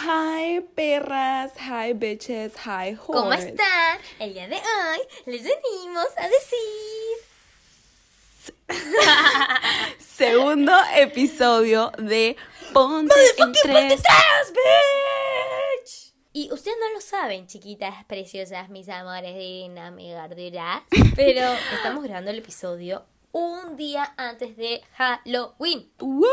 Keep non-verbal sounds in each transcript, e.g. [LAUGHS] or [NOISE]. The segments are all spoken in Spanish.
Hi perras, hi bitches, hi whores. ¿Cómo están? El día de hoy les venimos a decir. [LAUGHS] Segundo episodio de Ponte en tres. bitch! Y ustedes no lo saben, chiquitas preciosas, mis amores divinas, mi garduras, [LAUGHS] pero estamos grabando el episodio un día antes de Halloween. Woo!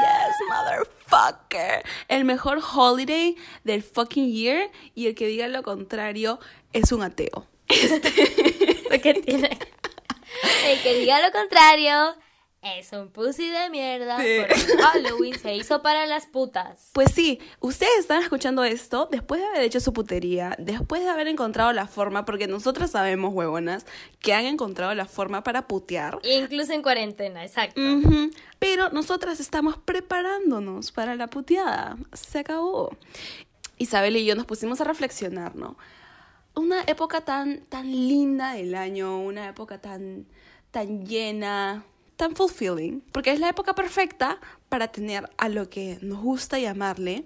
Yes, motherfucker. El mejor holiday del fucking year y el que diga lo contrario es un ateo. [LAUGHS] [LAUGHS] Porque tiene... El que diga lo contrario es un pussy de mierda. Sí. Porque Halloween se hizo para las putas. Pues sí, ustedes están escuchando esto después de haber hecho su putería, después de haber encontrado la forma, porque nosotras sabemos, huevonas, que han encontrado la forma para putear. Incluso en cuarentena, exacto. Pero nosotras estamos preparándonos para la puteada. Se acabó. Isabel y yo nos pusimos a reflexionar, ¿no? Una época tan, tan linda del año, una época tan, tan llena, tan fulfilling, porque es la época perfecta para tener a lo que nos gusta llamarle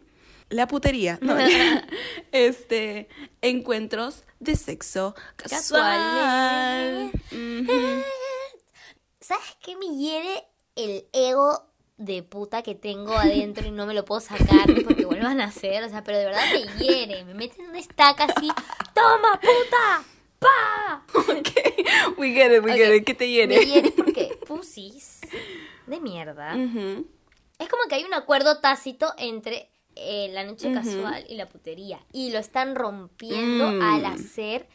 la putería, ¿no? [LAUGHS] [LAUGHS] este, encuentros de sexo casual. [LAUGHS] ¿Sabes qué me hiere el ego de puta que tengo adentro y no me lo puedo sacar porque vuelvan a hacer? O sea, pero de verdad me hiere. Me meten una estaca así. ¡Toma, puta! ¡Pa! Ok, we get it, we get it. ¿Qué te hiere? Me hiere porque pusis de mierda. Es como que hay un acuerdo tácito entre eh, la noche casual y la putería. Y lo están rompiendo Mm. al hacer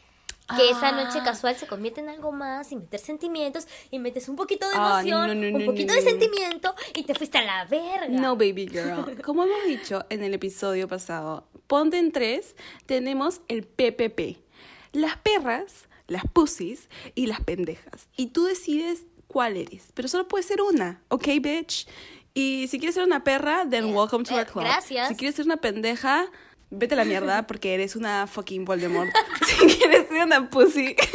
que esa Ah. noche casual se convierta en algo más y meter sentimientos y metes un poquito de Ah, emoción, no, no, un poquito de sentimiento y te fuiste a la verga. No, baby girl. [LAUGHS] Como hemos dicho en el episodio pasado, ponte en tres, tenemos el PPP. Las perras, las pussies y las pendejas. Y tú decides cuál eres. Pero solo puede ser una, ¿ok, bitch? Y si quieres ser una perra, then Eh, welcome to eh, our club. gracias. Si quieres ser una pendeja, vete a la mierda [LAUGHS] porque eres una fucking Voldemort. [LAUGHS] si quieres ser una pussy... [LAUGHS]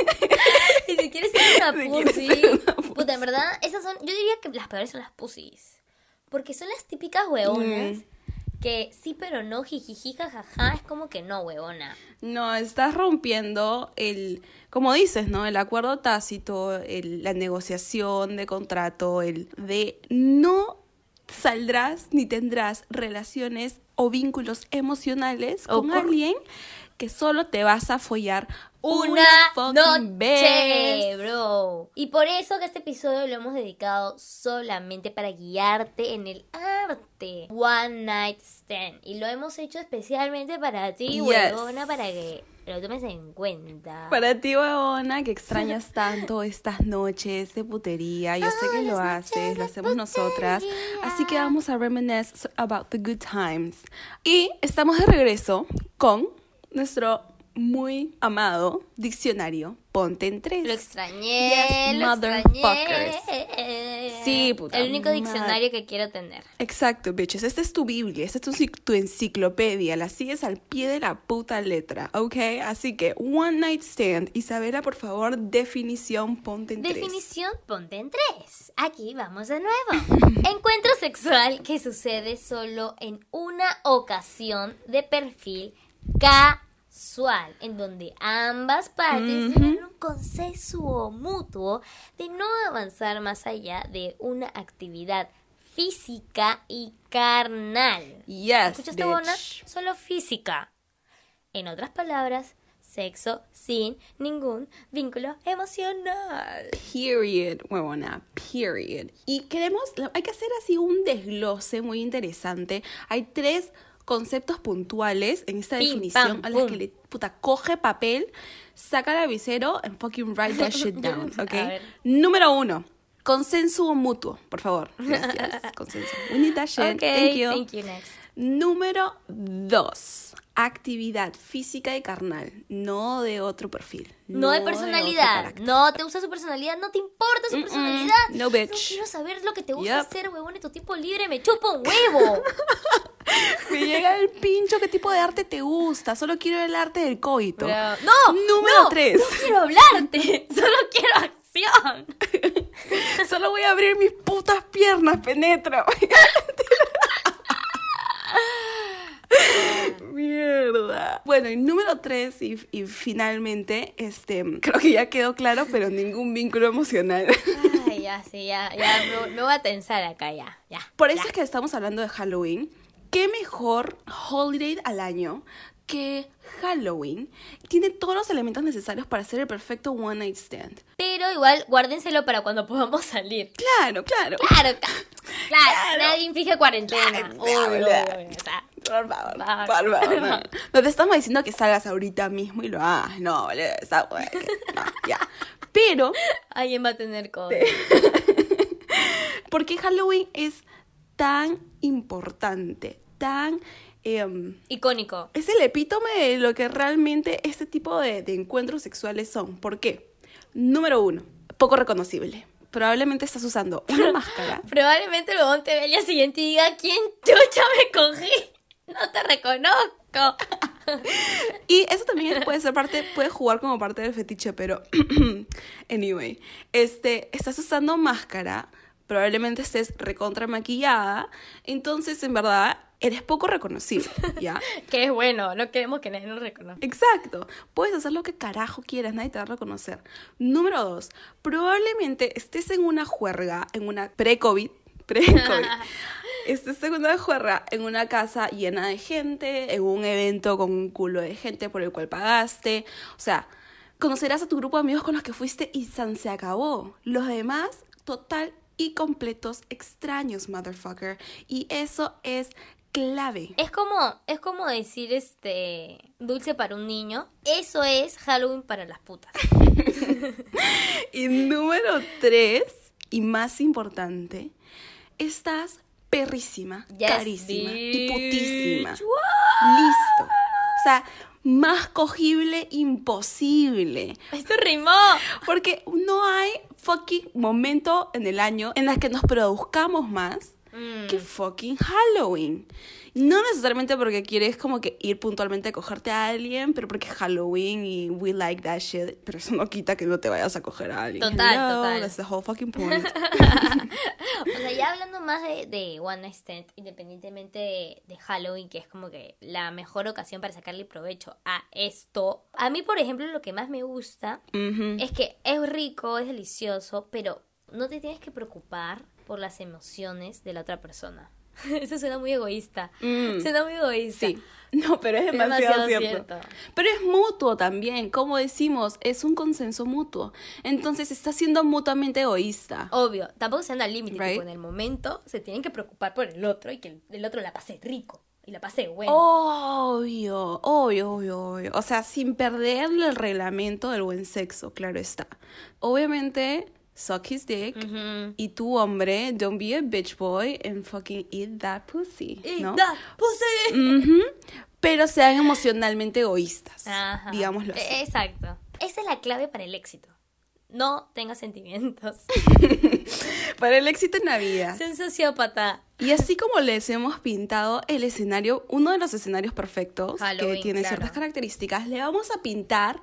Y si quieres ser una Si pussy, ser una pussy. puta, en verdad, esas son, yo diría que las peores son las pussies. Porque son las típicas huevonas Mm. Que sí, pero no, jijiji, jajaja, es como que no, huevona. No, estás rompiendo el, como dices, ¿no? El acuerdo tácito, el- la negociación de contrato, el de no saldrás ni tendrás relaciones o vínculos emocionales O con con- alguien que solo te vas a follar Una, fucking noche, bro. Y por eso que este episodio lo hemos dedicado solamente para guiarte en el arte. One Night Stand. Y lo hemos hecho especialmente para ti, Yes. huevona, para que lo tomes en cuenta. Para ti, huevona, que extrañas [LAUGHS] tanto estas noches de putería, yo sé que lo haces, lo hacemos nosotras, así que vamos a reminisce about the good times. Y estamos de regreso con nuestro muy amado diccionario Ponte en tres. Lo extrañé, Yes, lo motherfuckers. extrañé. Sí, puta El único diccionario que quiero tener. Exacto, bitches. Esta es tu Biblia, esta es tu, cic- tu enciclopedia. La sigues al pie de la puta letra, ¿ok? Así que, one night stand. Isabela, por favor, definición, ponte en tres. Definición, ponte en tres. Aquí vamos de nuevo. [LAUGHS] Encuentro sexual que sucede solo en una ocasión de perfil casual, en donde ambas partes tienen un consenso mutuo de no avanzar más allá de una actividad física y carnal. Yes, ¿Escuchaste. Bona? Solo física. En otras palabras, sexo sin ningún vínculo emocional. Period, huevona, period. Y queremos, hay que hacer así un desglose muy interesante. Hay tres conceptos puntuales en esta Pim, definición pam, a las pum. que le, puta, coge papel, saca el avisero and fucking write that shit [LAUGHS] down, ¿ok? Número uno, consenso mutuo, por favor. Gracias, [LAUGHS] consenso. We need that shit. Thank you. thank you, next. Número dos, actividad física y carnal, no de otro perfil. No de personalidad. No te gusta su personalidad. No te importa su personalidad. No, bitch. No quiero saber lo que te gusta hacer, huevón, en tu tiempo libre. Me chupa un huevo. [LAUGHS] Me llega el pincho, ¿qué tipo de arte te gusta? Solo quiero el arte del coito. No. Número no, tres. No quiero hablarte. [LAUGHS] Solo quiero acción. [LAUGHS] Solo voy a abrir mis putas piernas, [LAUGHS] penetra. Bueno, y número tres, y, y finalmente, este, creo que ya quedó claro, pero ningún vínculo emocional. [LAUGHS] Ay, ya, sí, ya, ya, me, me voy a tensar acá, ya, ya. Por eso ya. es que estamos hablando de Halloween. ¿Qué mejor holiday al año que Halloween? Tiene todos los elementos necesarios para ser el perfecto one night stand. Pero igual, guárdenselo para cuando podamos salir. Claro, claro. Claro, claro, Claro. nadie inflige cuarentena. Claro, Obvio, claro. obvio, o sea, Por favor, Va. por favor. No. No te estamos diciendo que salgas ahorita mismo y lo hagas. No, boludo, esa wea que- no, ya. Pero, alguien va a tener COVID. [LAUGHS] ¿por qué Halloween es tan importante? Tan. em, Icónico. es el epítome de lo que realmente este tipo de, de encuentros sexuales son. ¿Por qué? Número uno, poco reconocible. Probablemente estás usando una [LAUGHS] máscara. Probablemente el huevón te vea al día siguiente y diga, ¿quién chucha me cogí? [LAUGHS] No te reconozco. [LAUGHS] Y eso también puede ser parte, puede jugar como parte del fetiche, pero [CLEARS THROAT] anyway, este, estás usando máscara, probablemente estés recontra maquillada, entonces en verdad eres poco reconocible, ¿ya? [LAUGHS] Que es bueno, no queremos que nadie nos reconozca. Exacto. Puedes hacer lo que carajo quieras, nadie te va a reconocer. Número dos, probablemente estés en una juerga, en una pre-COVID, pre-COVID, estés en una juerga en una casa llena de gente, en un evento con un culo de gente por el cual pagaste. O sea, conocerás a tu grupo de amigos con los que fuiste y san se acabó. Los demás, total y completos extraños, motherfucker. Y eso es clave. Es como, es como decir este dulce para un niño. Eso es Halloween para las putas. [LAUGHS] Y número tres, y más importante, estás perrísima, Yes, carísima y putísima. What? Listo. O sea, más cogible imposible. Esto rimó. Porque no hay fucking momento en el año en el que nos produzcamos más Mm. que fucking Halloween. No necesariamente porque quieres como que ir puntualmente a cogerte a alguien, pero porque es Halloween y we like that shit. Pero eso no quita que no te vayas a coger a alguien. Total, Hello, total. That's the whole fucking point. [LAUGHS] O sea, ya hablando más de, de One Night Stand, independientemente de, de Halloween, que es como que la mejor ocasión para sacarle provecho a esto. A mí, por ejemplo, lo que más me gusta es que es rico, es delicioso, pero no te tienes que preocupar por las emociones de la otra persona. [LAUGHS] Eso suena muy egoísta. Mm. Suena muy egoísta. Sí. No, pero es demasiado, demasiado cierto. cierto. Pero es mutuo también, como decimos, es un consenso mutuo. Entonces está siendo mutuamente egoísta. Obvio, tampoco se anda al límite, Right. en el momento se tienen que preocupar por el otro y que el, otro la pase rico y la pase bueno. Obvio, obvio, obvio, obvio. O sea, sin perder el reglamento del buen sexo, claro está. Obviamente, suck his dick. Ujú. Y tu hombre, don't be a bitch boy and fucking eat that pussy, ¿no? da, pussy. Ujú. Pero sean emocionalmente egoístas, Ajá. digámoslo así. E- Exacto. Esa es la clave para el éxito. No tengas sentimientos. [LAUGHS] Para el éxito en la vida. Sé sociópata. Y así como les hemos pintado el escenario, uno de los escenarios perfectos que tiene claro. ciertas características, le vamos a pintar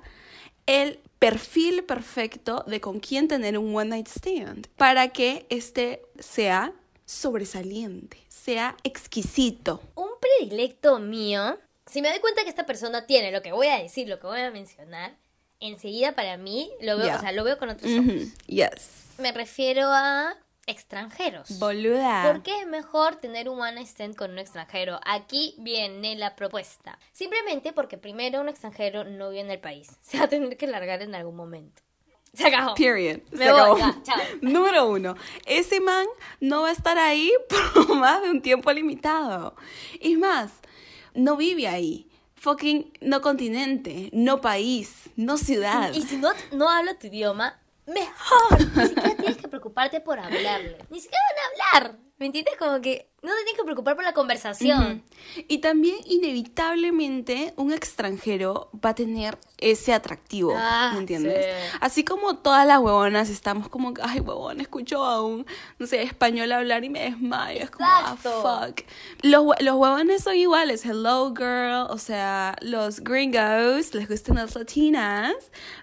el perfil perfecto de con quién tener un one night stand para que este sea sobresaliente, sea exquisito. Un predilecto mío, si me doy cuenta que esta persona tiene lo que voy a decir, lo que voy a mencionar, enseguida para mí lo veo, o sea, lo veo con otros ojos. Yes. Me refiero a extranjeros. Boluda. ¿Por qué es mejor tener un one night stand con un extranjero? Aquí viene la propuesta. Simplemente porque primero un extranjero no vive en el país. [LAUGHS] Se va a tener que largar en algún momento. Se acabó. Period. Me Se voy, acabó. ya, chao. [LAUGHS] Número uno, ese man no va a estar ahí [LAUGHS] por más de un tiempo limitado. Y más, no vive ahí. Fucking no continente, no país, no ciudad. Y si no, no habla tu idioma, mejor. Ni siquiera preocuparte por hablarle. Ni siquiera van a hablar. ¿Me entiendes? Como que no te tienes que preocupar por la conversación. Y también inevitablemente un extranjero va a tener ese atractivo, Ah, ¿me entiendes? sí. Así como todas las huevonas estamos como, ay huevón, escucho a un, no sé, español hablar y me desmayo, es como, ah, Exacto. fuck. Los, los huevones son iguales, hello girl, o sea, los gringos les gustan las latinas,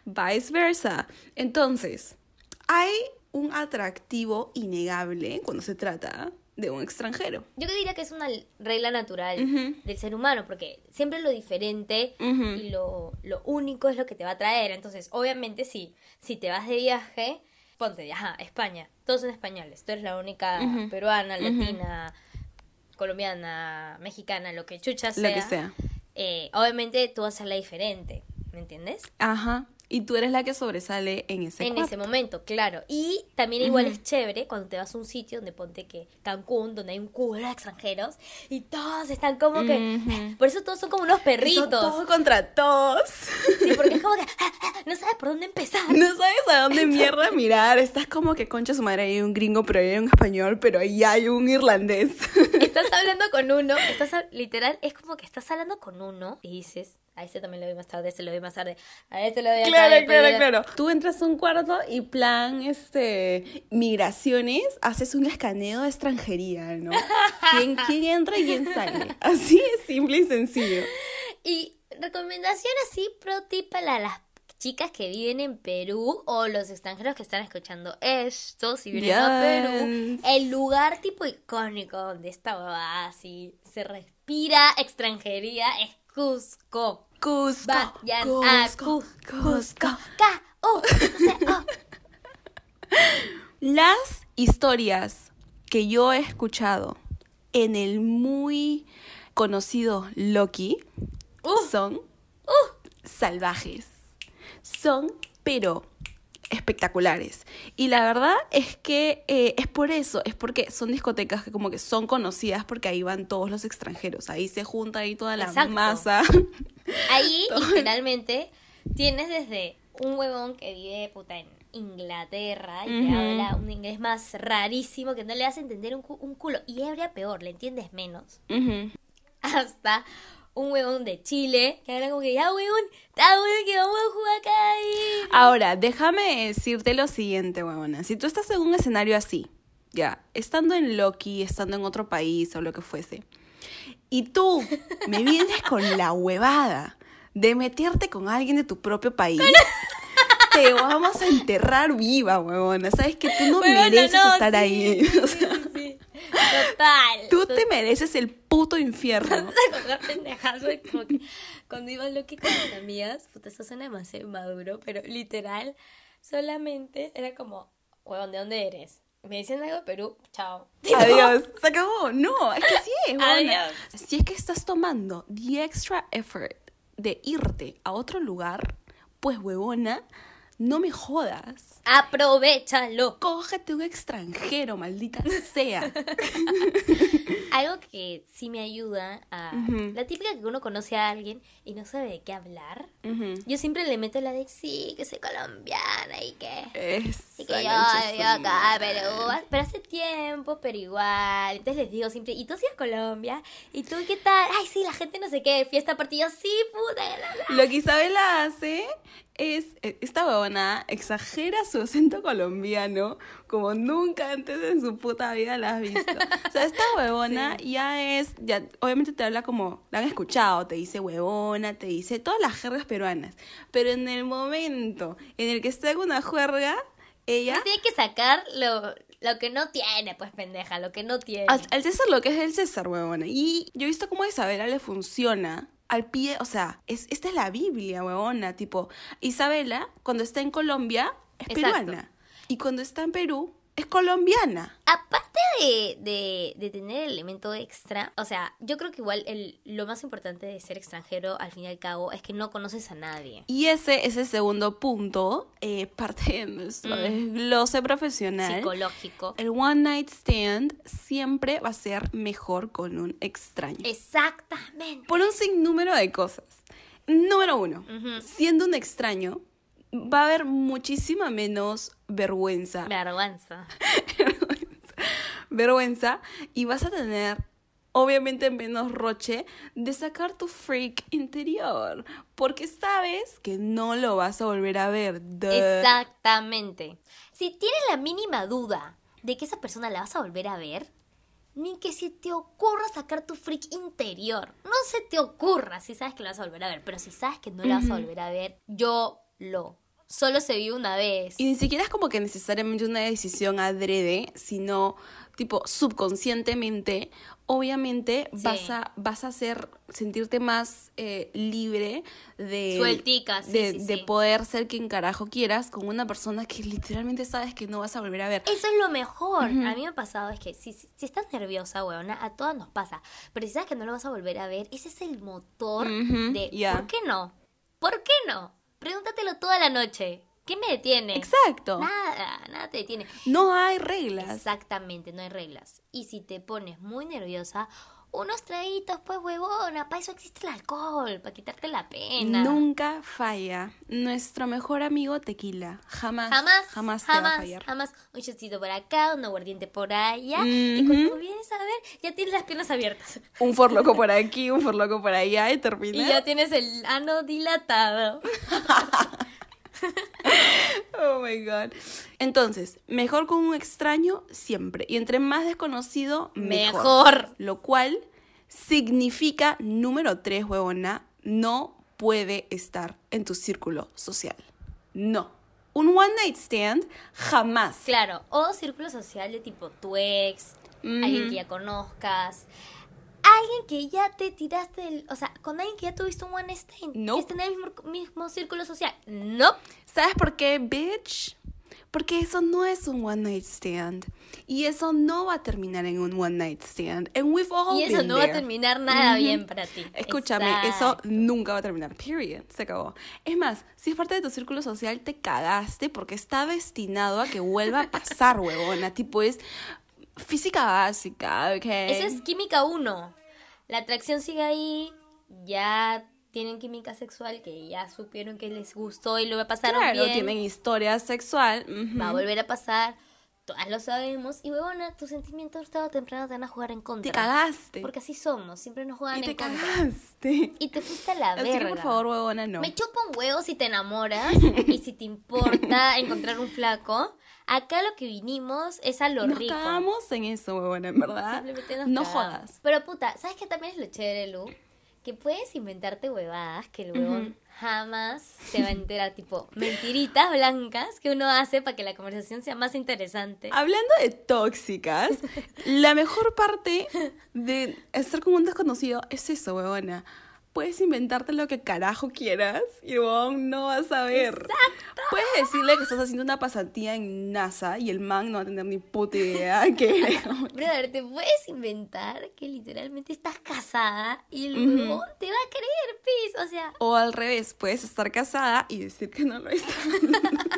viceversa. Entonces, hay un atractivo innegable cuando se trata de un extranjero. Yo que diría que es una regla natural del ser humano, porque siempre lo diferente y lo, lo único es lo que te va a traer. Entonces, obviamente, si, si te vas de viaje, ponte, ajá, España, todos son españoles, tú eres la única peruana, latina, colombiana, mexicana, lo que chucha sea. Lo que sea. eh, obviamente tú vas a ser la diferente, ¿me entiendes? Ajá. Y tú eres la que sobresale en ese en cuarto. ese momento, claro. Y también igual es chévere cuando te vas a un sitio donde ponte que Cancún, donde hay un culo de extranjeros y todos están como que... [LAUGHS] Por eso todos son como unos perritos. Todos contra todos. Sí, porque es como que [LAUGHS] ah, ah, no sabes por dónde empezar. No sabes a dónde [LAUGHS] mierda mirar. Estás como que concha su madre hay un gringo, pero hay un español, pero ahí hay un irlandés. Estás hablando con uno, estás literal, es como que estás hablando con uno y dices, a este también lo doy más tarde, a este lo doy más tarde, a este lo doy acá, Claro, claro, claro. Tú entras a un cuarto y plan, este, migraciones, haces un escaneo de extranjería, ¿no? [LAUGHS] ¿Quién, quién entra y quién sale? Así es simple y sencillo. Y recomendación así pro tip para las chicas que viven en Perú o los extranjeros que están escuchando esto, si vienen a Perú, el lugar tipo icónico donde esta así se respira extranjería es Cusco. Cusco, Vayan a Cusco, Cusco. Cusco. K-U-C-O. [LAUGHS] Las historias que yo he escuchado en el muy conocido Loki Uh. son salvajes. Son, pero espectaculares. Y la verdad es que eh, es por eso, es porque son discotecas que como que son conocidas porque ahí van todos los extranjeros, ahí se junta ahí toda la Exacto. masa. Ahí, [LAUGHS] literalmente, tienes desde un huevón que vive puta en Inglaterra y te Ujú. habla un inglés más rarísimo que no le hace entender un, cu- un culo. Y ebria peor, le entiendes menos. Hasta un huevón de Chile que habla como que ya huevón, está huevón que vamos a jugar acá ahí. Ahora, déjame decirte lo siguiente, huevona. Si tú estás en un escenario así, ya, estando en Loki, estando en otro país o lo que fuese, y tú me [LAUGHS] vienes con la huevada de meterte con alguien de tu propio país, [LAUGHS] te vamos a enterrar viva, huevona. Sabes que tú no Huevona, mereces no, estar sí, ahí. sí, [LAUGHS] O sea. Total. tú te mereces el puto infierno. [LAUGHS] como que cuando iba Loki con mis amigas, puta, eso suena demasiado maduro, pero literal, solamente era como, huevón, ¿de dónde eres? Me decían algo de Perú, chao. [LAUGHS] Adiós. Se acabó. No, es que sí es. Adiós. Si es que estás tomando the extra effort de irte a otro lugar, pues huevona, no me jodas. Aprovechalo. Cógete un extranjero, maldita sea. [LAUGHS] Algo que sí me ayuda a... La típica que uno conoce a alguien y no sabe de qué hablar. Yo siempre le meto la de, sí, que soy colombiana y que... Esa Y que yo vivo acá, pero, pero hace tiempo, pero igual. Entonces les digo siempre, ¿y tú sí Colombia? ¿Y tú qué tal? Ay, sí, la gente no sé qué, fiesta partida, sí, puta. la, la". Lo que Isabela hace es, eh, esta huevona exagera su acento colombiano como nunca antes en su puta vida la has visto. O sea, esta [LAUGHS] huevona ya es, ya, obviamente te habla como, la han escuchado, te dice huevona, te dice todas las jergas peruanas. Pero en el momento en el que está en una juerga, ella... Tiene que sacar lo, lo que no tiene, pues pendeja, lo que no tiene. Al, al César lo que es el César, huevona. Y yo he visto cómo a Isabela le funciona al pie, o sea, es, esta es la Biblia, huevona. Tipo, Isabela, cuando está en Colombia, es Exacto. peruana. Y cuando está en Perú, es colombiana. Aparte de, de, de tener el elemento extra, o sea, yo creo que igual el, lo más importante de ser extranjero, al fin y al cabo, es que no conoces a nadie. Y ese es el segundo punto, eh, [LAUGHS] parte de nuestro Mm. desglose profesional. Psicológico. El one night stand siempre va a ser mejor con un extraño. Exactamente. Por un sinnúmero de cosas. Número uno, siendo un extraño, va a haber muchísima menos vergüenza. [LAUGHS] Vergüenza. vergüenza y vas a tener obviamente menos roche de sacar tu freak interior porque sabes que no lo vas a volver a ver. Duh. Exactamente. Si tienes la mínima duda de que esa persona la vas a volver a ver, ni que se te ocurra sacar tu freak interior. No se te ocurra si sabes que la vas a volver a ver, pero si sabes que no la vas a volver a ver, yo lo solo se vive una vez. Y ni siquiera es como que necesariamente una decisión adrede, sino tipo subconscientemente, obviamente vas a vas a hacer sentirte más eh, libre de Sueltica, sí, de, sí, de poder ser quien carajo quieras con una persona que literalmente sabes que no vas a volver a ver. Eso es lo mejor. A mí me ha pasado es que si, si, si estás nerviosa, weona, a todas nos pasa. Pero si sabes que no lo vas a volver a ver, ese es el motor de. ¿por qué no? ¿Por qué no? Pregúntatelo toda la noche. ¿Qué me detiene? Exacto. Nada, nada te detiene. No hay reglas. Exactamente, no hay reglas. Y si te pones muy nerviosa, unos traguitos, pues huevona, para eso existe el alcohol, para quitarte la pena. Nunca falla. Nuestro mejor amigo tequila. Jamás. Jamás, Jamás, jamás, te va a fallar. jamás. Un shotcito por acá, un aguardiente por allá. Y cuando vienes a ver, ya tienes las piernas abiertas. Un forloco por aquí, un forloco por allá y termina. Y ya tienes el ano dilatado. [LAUGHS] [LAUGHS] Oh my god. Entonces, mejor con un extraño siempre. Y entre más desconocido, mejor. Mejor. Lo cual significa, número tres, huevona, no puede estar en tu círculo social. No. Un one night stand, jamás. Claro, o círculo social de tipo tu ex, alguien que ya conozcas, alguien que ya te tiraste, el- o sea, con alguien que ya tuviste un one stand, No. que está en el mismo, mismo círculo social. No. ¿Sabes por qué, bitch? Porque eso no es un one night stand. Y eso no va a terminar en un one night stand. And we've all Y eso been no va a terminar nada bien para ti. Escúchame, eso Exacto. nunca va a terminar. Period. Se acabó. Es más, si es parte de tu círculo social, te cagaste porque está destinado a que vuelva a pasar, [LAUGHS] huevona. Tipo, es física básica, ¿ok? Eso es química 1. La atracción sigue ahí, ya tienen química sexual que ya supieron que les gustó y lo pasaron Claro, bien. tienen historia sexual. Va a volver a pasar, todas lo sabemos. Y huevona, tus sentimientos tarde o temprano te van a jugar en contra. Te cagaste. Porque así somos, siempre nos juegan y te en contra. cagaste. Y te fuiste a la Así verga. que, por favor, huevona, no. Me chupa un huevo si te enamoras [LAUGHS] y si te importa encontrar un flaco. Acá lo que vinimos es a lo Nos rico. cagamos en eso, huevona, en verdad. Simplemente nos no cagamos. jodas. Pero puta, ¿sabes qué también es lo chévere, Lu? Que puedes inventarte huevadas que el huevón jamás se va a [LAUGHS] enterar, tipo mentiritas blancas que uno hace para que la conversación sea más interesante. Hablando de tóxicas, [LAUGHS] la mejor parte de estar con un desconocido es eso, huevona. Puedes inventarte lo que carajo quieras y huevón no vas a ver. Puedes decirle que estás haciendo una pasantía en NASA y el man no va a tener ni puta idea [LAUGHS] que... Brother, te puedes inventar que literalmente estás casada y el huevón te va a creer, pis. O sea, O al revés, puedes estar casada y decir que no lo estás. [LAUGHS]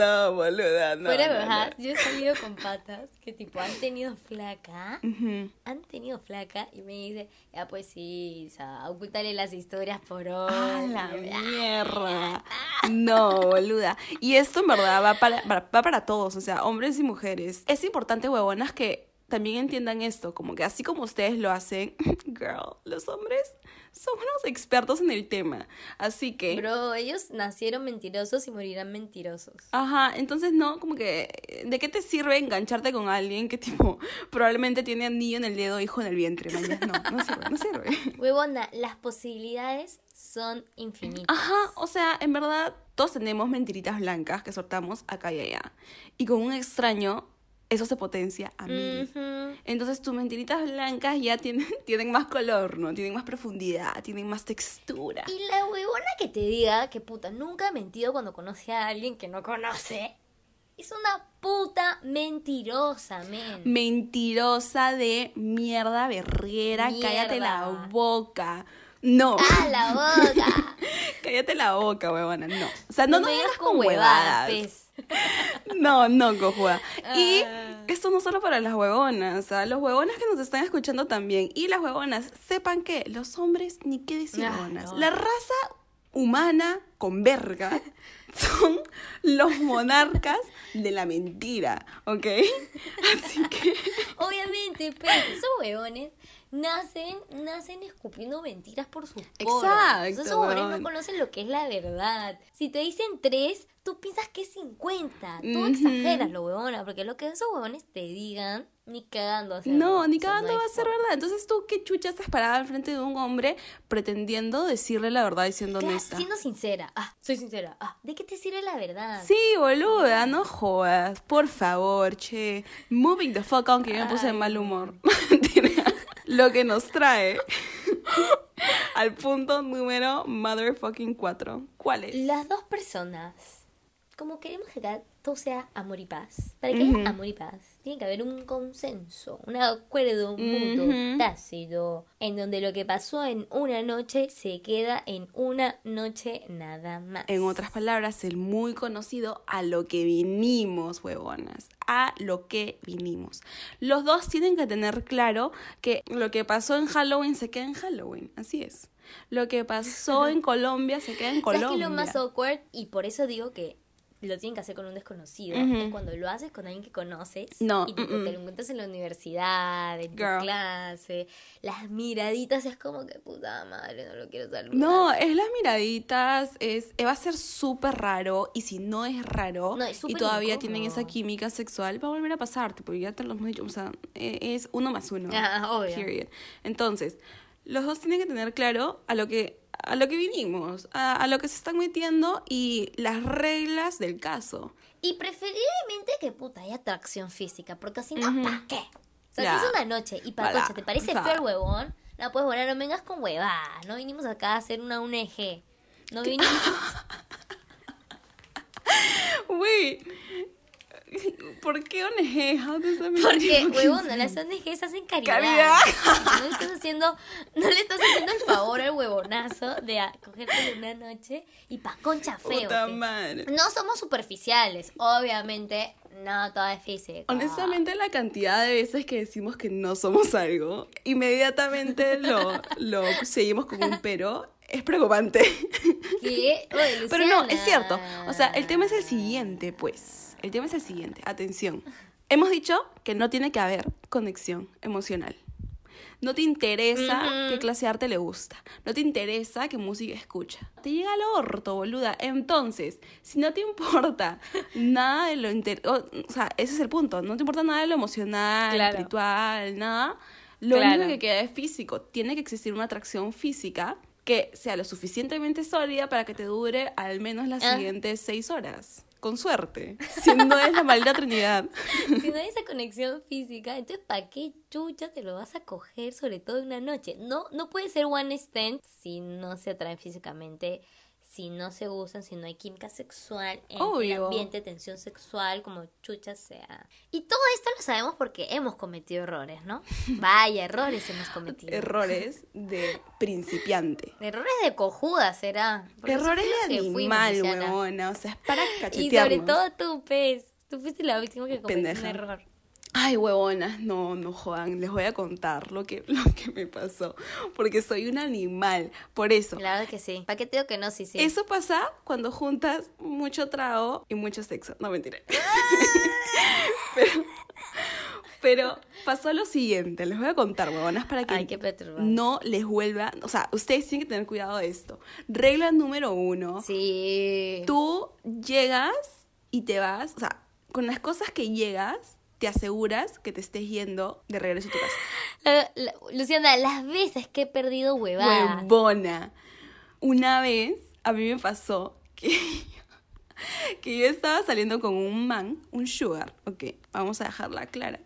no, boluda, no. fuera no, no. yo he salido con patas que tipo han tenido flaca. Han tenido flaca y me dice, ya pues sí, o sea, las historias por hoy. ¡Ah, la mierda! No, boluda. Y esto en verdad va para, para- va para todos, o sea, hombres y mujeres. Es importante, huevonas, que también entiendan esto, como que así como ustedes lo hacen, [LAUGHS] girl, los hombres son unos expertos en el tema. Así que... Bro, ellos nacieron mentirosos y morirán mentirosos. Ajá, entonces no, como que, ¿de qué te sirve engancharte con alguien que tipo [LAUGHS] probablemente tiene anillo en el dedo, hijo en el vientre? mañas? No, no sirve, no sirve. [LAUGHS] Huevona, las posibilidades son infinitas. Ajá, o sea, en verdad todos tenemos mentiritas blancas que soltamos acá y allá. Y con un extraño, eso se potencia a mí. Entonces tus mentiritas blancas ya tienen, [LAUGHS] tienen más color, ¿no? Tienen más profundidad, tienen más textura. Y la huevona que te diga que puta, nunca ha mentido cuando conoce a alguien que no conoce, es una puta mentirosa, men. Mentirosa de mierda berrera, cállate la boca. No. ¡A la boca! [LAUGHS] Cállate la boca, huevona, no. O sea, no me nos digas con huevadas. No, no, cojuda. Y Ah. esto no solo para las huevonas, los huevonas que nos están escuchando también. Y las huevonas, sepan que los hombres, ni qué decir Ah, huevonas. no. La raza humana con verga [LAUGHS] son los monarcas de la mentira, ¿ok? [LAUGHS] Así que... Obviamente, pero esos huevones nacen, nacen escupiendo mentiras por sus poros. Exacto, Esos huevón. no conocen lo que es la verdad. Si te dicen tres, tú piensas que es 50. Tú exageras lo huevona, porque lo que esos huevones te digan Ni cagando. a ser- No, ni cagando va a ser verdad. Entonces tú, ¿qué chucha estás parada al frente de un hombre pretendiendo decirle la verdad y siendo Claro, honesta? siendo sincera. Ah, soy sincera. Ah, ¿de qué te sirve la verdad? Sí, boluda, no jodas. Por favor, che. Moving the fuck on, que yo me puse de mal humor. [LAUGHS] Lo que nos trae [LAUGHS] al punto número motherfucking 4. ¿Cuál es? Las dos personas, como queremos que todo sea amor y paz, para que haya amor y paz, tiene que haber un consenso, un acuerdo mutuo, Ujú. tácito, en donde lo que pasó en una noche se queda en una noche nada más. En otras palabras, el muy conocido a lo que vinimos, huevonas. A lo que vinimos. Los dos tienen que tener claro que lo que pasó en Halloween se queda en Halloween. Así es. Lo que pasó en [LAUGHS] Colombia se queda en ¿Sabes Colombia. qué es lo más awkward? Y por eso digo que lo tienen que hacer con un desconocido. Es cuando lo haces con alguien que conoces. No, Y te lo encuentras en la universidad, en tu clase. Las miraditas es como que puta madre, no lo quiero saludar. No, es las miraditas, es eh, va a ser súper raro y si no es raro No, es y todavía incómodo. tienen esa química sexual, va a volver a pasarte, porque ya te lo hemos dicho, o sea, eh, es uno más uno. Ah, obvio. Period. Entonces, los dos tienen que tener claro a lo que a lo que vinimos, a, a lo que se están metiendo y las reglas del caso. Y preferiblemente que puta haya atracción física, porque si no, ¿para qué? O sea, Ya. si es una noche y para concha, ¿te parece feo el huevón? No, pues bueno, no vengas con huevada. No vinimos acá a hacer una UNG. No vinimos. [LAUGHS] Wait, [LAUGHS] ¿por qué ONG? Porque, huevona, las ONGs hacen caridad. Caridad. No le estás haciendo, no le estás haciendo el favor al huevonazo de cogerte una noche y pa' concha feo. Puta que- madre. No somos superficiales, obviamente, no todo es físico. Honestamente, la cantidad de veces que decimos que no somos algo, inmediatamente lo, lo seguimos con un pero, es preocupante. ¿Qué? Oye, [LAUGHS] Pero no, es cierto. O sea, el tema es el siguiente, pues. El tema es el siguiente. Atención. Hemos dicho que no tiene que haber conexión emocional. No te interesa Ujú. qué clase de arte le gusta. No te interesa qué música escucha. Te llega al orto, boluda. Entonces, si no te importa [LAUGHS] nada de lo inter... O, o sea, ese es el punto. No te importa nada de lo emocional, Claro. espiritual, nada. Lo Claro. único que queda es físico. Tiene que existir una atracción física que sea lo suficientemente sólida para que te dure al menos las Ah. siguientes seis horas. Con suerte. Si no es la maldita trinidad. [LAUGHS] Si no hay esa conexión física, entonces ¿para qué chucha te lo vas a coger sobre todo en una noche? No, no puede ser one stand si no se atraen físicamente, si no se gustan, si no hay química sexual en el ambiente, tensión sexual, como chucha sea. Y todo esto lo sabemos porque hemos cometido errores, ¿no? [LAUGHS] Vaya, errores hemos cometido. Errores de principiante. [LAUGHS] Errores de cojuda será. Porque Errores de animal, huevona. O sea, es para Y cachetearnos. sobre todo tú, pez. Tú fuiste la última que cometió Pendeja. un error. Ay, huevonas, no, no jodan. Les voy a contar lo que, [LAUGHS] lo que me pasó. Porque soy un animal. Por eso. Claro que sí. ¿Para qué te digo que no? Sí, sí. Eso pasa cuando juntas mucho trago y mucho sexo. No, mentira. [LAUGHS] pero, pero pasó lo siguiente. Les voy a contar, huevonas, para que Ay, no les vuelva... O sea, ustedes tienen que tener cuidado de esto. Regla número uno. Sí. Tú llegas y te vas, o sea, con las cosas que llegas, te aseguras que te estés yendo de regreso a tu casa. La- la- Luciana, las veces que he perdido huevada. Huevona. Una vez a mí me pasó que, [LAUGHS] que yo estaba saliendo con un man, un sugar, ok, vamos a dejarla clara.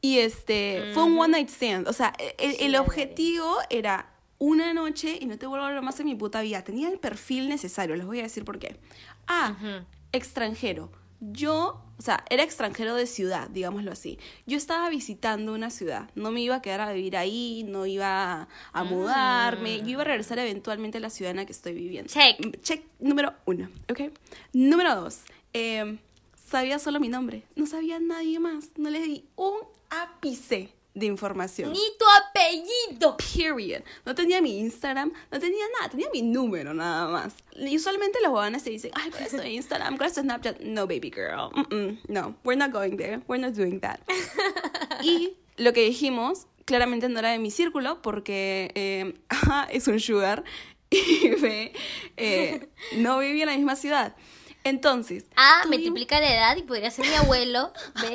Y este, fue un one night stand, o sea, e, el, el objetivo era una noche y no te vuelvo a hablar más en mi puta vida. Tenía el perfil necesario, les voy a decir por qué. Ah, Ujú. extranjero. Yo, o sea, era extranjero de ciudad, digámoslo así. Yo estaba visitando una ciudad, no me iba a quedar a vivir ahí, no iba a mudarme, yo iba a regresar eventualmente a la ciudad en la que estoy viviendo. Check. Check número uno, ¿ok? Número dos, eh, sabía solo mi nombre, no sabía nadie más, no le di un ápice de información. Ni tu apellido. Period. No tenía mi Instagram, no tenía nada, tenía mi número nada más. Y usualmente los huevones te dicen, ay, ¿cuál es tu Instagram? ¿Cuál es tu Snapchat? No, baby girl. Mm-mm, no, we're not going there. We're not doing that. [LAUGHS] y lo que dijimos claramente no era de mi círculo porque eh, [LAUGHS] A, es un sugar [LAUGHS] y B, eh, no vivía en la misma ciudad. Entonces, A, tuvimos- multiplica la edad y podría ser mi abuelo. B,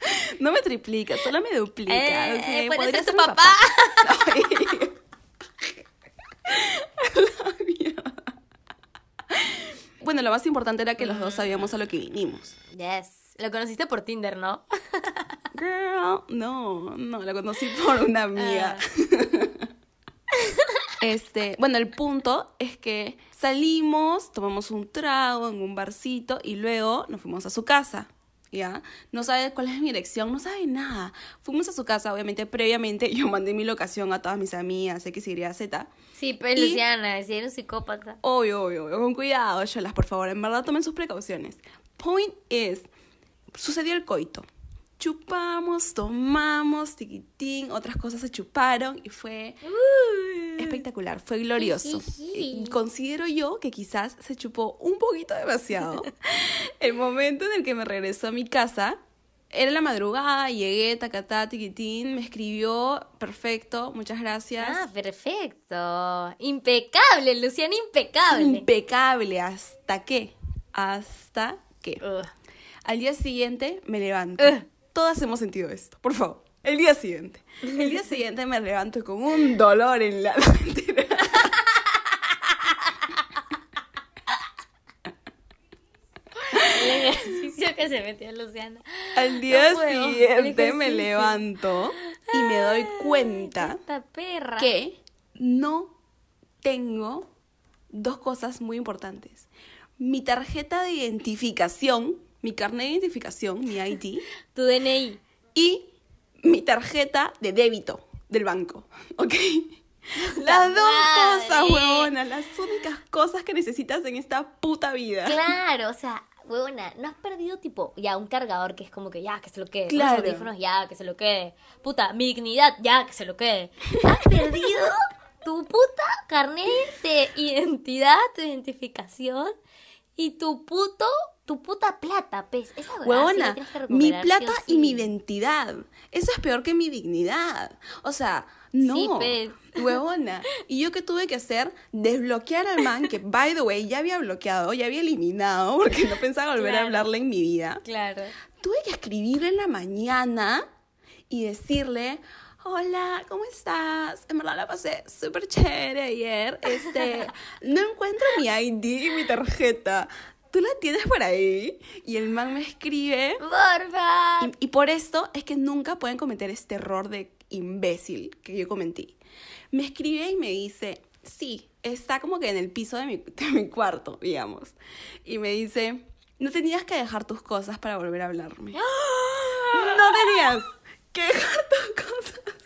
[LAUGHS] No me triplica, solo me duplica. Eh, puede podría ser tu papá. [LAUGHS] Bueno, lo más importante era que los dos sabíamos a lo que vinimos. Yes. Lo conociste por Tinder, ¿no? Girl, no, no, la conocí por una amiga. [LAUGHS] Este, bueno, el punto es que salimos, tomamos un trago en un barcito y luego nos fuimos a su casa. ¿Ya? No sabe cuál es mi dirección, no sabe nada. Fuimos a su casa, obviamente, previamente [LAUGHS] yo mandé mi locación a todas mis amigas, X, Y, Z. Sí, pues Y- Luciana, si eres un psicópata. Obvio, obvio, obvio, con cuidado, cholas, por favor, en verdad tomen sus precauciones. Point is, sucedió el coito. Chupamos, tomamos, tiquitín, otras cosas se chuparon y fue espectacular, fue glorioso. Considero yo que quizás se chupó un poquito demasiado. [LAUGHS] El momento en el que me regresó a mi casa, era la madrugada, llegué, tacatá, tiquitín, me escribió, perfecto, muchas gracias. Ah, perfecto. Impecable, Luciana, impecable. Impecable, ¿hasta qué? Hasta Ugh. al día siguiente me levanto. Todas hemos sentido esto, por favor. El día siguiente. El día siguiente me levanto con un dolor en la... Que se metió Luciana. Al día No puedo, el siguiente me levanto y me doy cuenta perra. que no tengo dos cosas muy importantes. Mi tarjeta de identificación, mi carnet de identificación, mi ID, [LAUGHS] Tu DNI. y mi tarjeta de débito del banco, ¿ok? Las dos madre! cosas, huevona, las únicas cosas que necesitas en esta puta vida. Claro, o sea, huevona, no has perdido tipo ya un cargador que es como que ya que se lo quede. Claro. Unos audífonos ya que se lo quede. Puta, mi dignidad ya que se lo quede. Has perdido [LAUGHS] tu puta carnet de identidad, tu identificación y tu puto, tu puta plata, pez. Esa sí la Huevona, que mi plata sí y mi identidad. Eso es peor que mi dignidad. O sea, no. Sí, pues. Huevona. Y yo qué tuve que hacer? Desbloquear al man que, by the way, ya había bloqueado, ya había eliminado, [LAUGHS] porque no pensaba volver a hablarle en mi vida. Claro. Tuve que escribirle en la mañana y decirle, hola, ¿cómo estás? En verdad la pasé súper chévere ayer. Este, no encuentro mi ID y mi tarjeta. ¿Tú la tienes por ahí? Y el man me escribe. Porfa. Y, y por esto es que nunca pueden cometer este error de imbécil que yo cometí. Me escribe y me dice, sí, está como que en el piso de mi, [LAUGHS] de mi cuarto, digamos. Y me dice, no tenías que dejar tus cosas para volver a hablarme. No tenías que dejar tus cosas.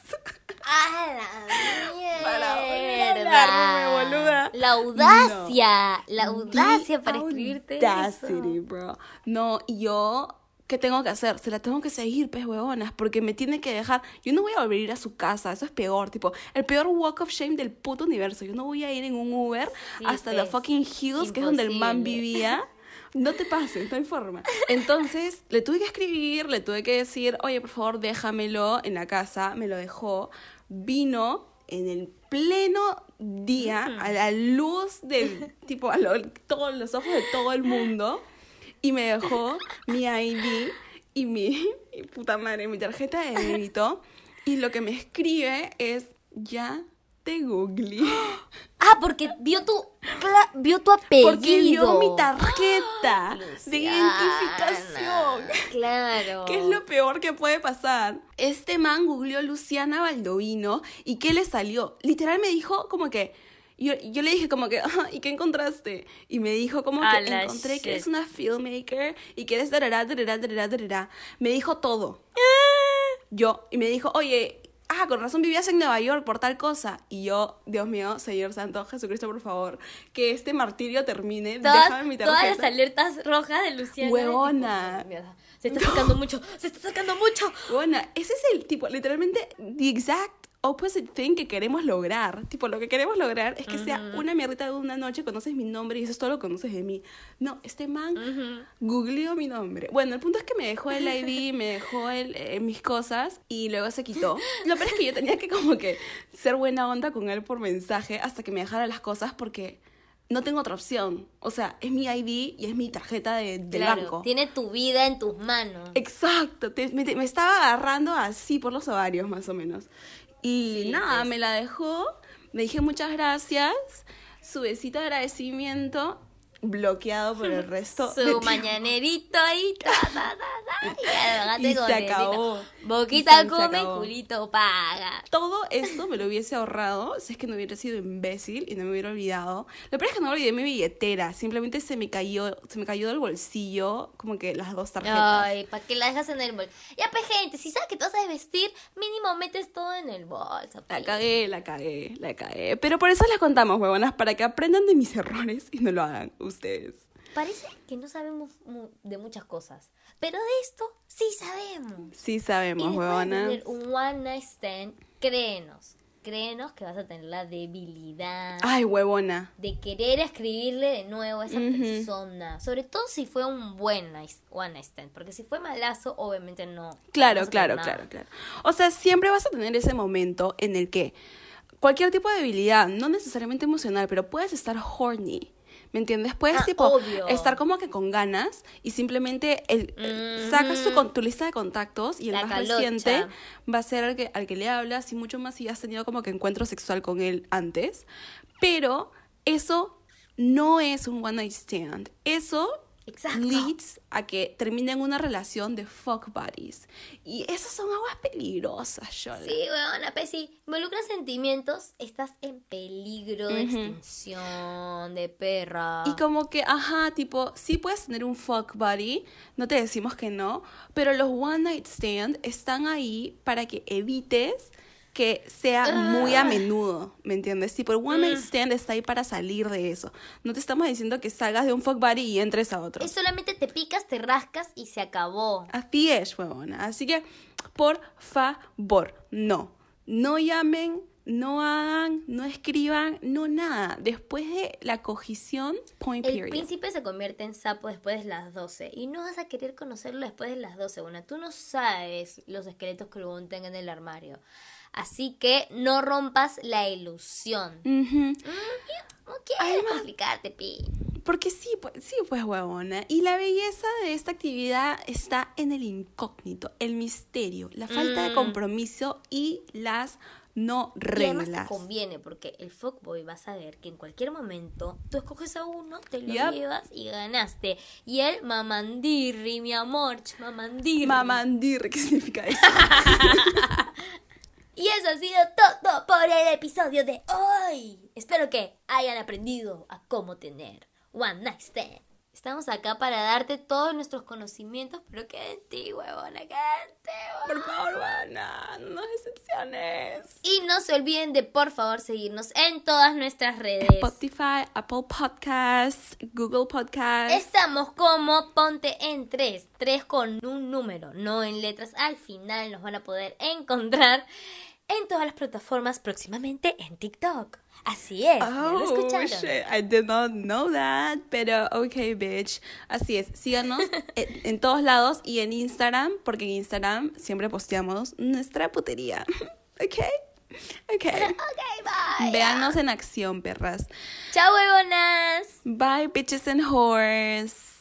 ¡A la mierda! Para volver a hablarme, boluda. La audacia, la audacia The para escribirte audacity, eso. bro. No, y yo, ¿qué tengo que hacer? Se la tengo que seguir, pues, huevonas, porque me tiene que dejar. Yo no voy a volver a ir a su casa, eso es peor, tipo, el peor walk of shame del puto universo. Yo no voy a ir en un Uber Sí, hasta pues, the fucking hills, que es donde el man imposible. vivía. No te pases, no hay forma. Entonces, le tuve que escribir, le tuve que decir, oye, por favor, déjamelo en la casa. Me lo dejó. Vino en el pleno día, a la luz del, [LAUGHS] tipo, a lo- todos los ojos de todo el mundo. Y me dejó mi ID y mi, y [LAUGHS] puta madre, mi tarjeta de débito. Y lo que me escribe es, ya te googleé. [GASPS] Ah, porque vio tu vio tu apellido. Porque vio mi tarjeta [GASPS] de identificación. Claro. ¿Qué es lo peor que puede pasar? Este man googleó Luciana Baldovino y ¿qué le salió? Literal me dijo como que... Yo, yo le dije como que, "Ajá, ¿y qué encontraste? Y me dijo como A que encontré que eres una filmmaker y que eres darará, darará, darará, darará". Me dijo todo. Yo, y me dijo, oye, ah, con razón vivías en Nueva York por tal cosa. Y yo, Dios mío, Señor Santo, Jesucristo, por favor, que este martirio termine. Todas, Déjame mi todas tarjeta. las alertas rojas de Luciana. Huevona. Se está sacando mucho, se está sacando mucho. Bueno, ese es el tipo, literalmente, the exact opposite thing que queremos lograr. Tipo, lo que queremos lograr es que sea una mierdita de una noche, conoces mi nombre y eso es todo lo que conoces de mí. No, este man googleó mi nombre. Bueno, el punto es que me dejó el ID, [LAUGHS] me dejó el, eh, mis cosas y luego se quitó. Lo peor es que yo tenía que como que ser buena onda con él por mensaje hasta que me dejara las cosas porque no tengo otra opción. O sea, es mi ID y es mi tarjeta de, del Claro, banco. Tiene tu vida en tus manos. Exacto, te- me, me estaba agarrando así por los ovarios más o menos. Y Sí, nada, pues. me la dejó, me dije muchas gracias, su besito de agradecimiento, bloqueado por el resto. [LAUGHS] Su mañanerito ahí, ta, ta, ta, y Y se acabó. Boquita Y come, acabó. culito paga. Todo esto me lo hubiese ahorrado si es que no hubiera sido imbécil y no me hubiera olvidado. Lo peor es que no olvidé mi billetera, simplemente se me cayó, se me cayó del bolsillo como que las dos tarjetas. Ay, ¿para qué la dejas en el bolso? Ya, pues, gente, si sabes que te vas a vestir, mínimo metes todo en el bolso. La cagué, la cagué, la cagué. Pero por eso les contamos, huevonas, para que aprendan de mis errores y no lo hagan ustedes. Parece que no sabemos de muchas cosas, pero de esto sí sabemos. Sí Y sabemos, de tener un one night stand, créenos, créenos que vas a tener la debilidad Ay, huevona. de querer escribirle de nuevo a esa persona. Sobre todo si fue un buen one night stand, porque si fue malazo, obviamente no. no Claro, a claro, claro, claro. O sea, siempre vas a tener ese momento en el que cualquier tipo de debilidad, no necesariamente emocional, pero puedes estar horny. ¿Me entiendes? Puedes, Ah, tipo, obvio. estar como que con ganas y simplemente el, Ujú. sacas tu, tu lista de contactos y el La más calocha. reciente va a ser al que, al que le hablas y mucho más si has tenido como que encuentro sexual con él antes. Pero eso no es un one night stand. Eso Exacto. leads a que terminen una relación de fuck buddies. Y esas son aguas peligrosas, Yola. Sí, weona, pues si involucras sentimientos, estás en peligro de extinción, de perra. Y como que, ajá, tipo, sí puedes tener un fuck buddy, no te decimos que no, pero los one night stand están ahí para que evites que sea muy a menudo, ¿me entiendes? Tipo, el one night stand está ahí para salir de eso. No te estamos diciendo que salgas de un fuck buddy y entres a otro. Es solamente te picas, te rascas y se acabó. Así es, huevona. Así que, por favor, no. No llamen, no hagan, no escriban, no nada. Después de la cogición, point El period. príncipe se convierte en sapo después de las 12 y no vas a querer conocerlo después de las 12. Bueno, tú no sabes los esqueletos que luego tenga en el armario. Así que no rompas la ilusión. Ujú. No quieres complicarte, pi. Porque sí, pues, sí, pues, huevona. Y la belleza de esta actividad está en el incógnito, el misterio, la falta de Mm. compromiso y las no Y además te reglas. conviene porque el fuckboy va a saber que en cualquier momento tú escoges a uno, te lo Yep. llevas y ganaste. Y él, mamandirri, mi amor, mamandirri. Mamandir, ¿qué significa eso? [LAUGHS] Y eso ha sido todo por el episodio de hoy. Espero que hayan aprendido a cómo tener one night stand. Estamos acá para darte todos nuestros conocimientos, pero queda en ti, huevona, queda en ti, Por favor, huevona, no decepciones. Y no se olviden de, por favor, seguirnos en todas nuestras redes. Spotify, Apple Podcasts, Google Podcasts. Estamos como Ponte en 3, 3 con un número, no en letras. Al final nos van a poder encontrar en todas las plataformas, próximamente en TikTok. Así es, ¿ya lo Oh, escucharon? shit, I did not know that, pero okay, bitch. Así es, síganos [LAUGHS] en, en todos lados y en Instagram, porque en Instagram siempre posteamos nuestra putería. [LAUGHS] Ok, ok. [LAUGHS] Ok, bye. Véanos en acción, perras. Chao, huevonas. Bye, bitches and whores.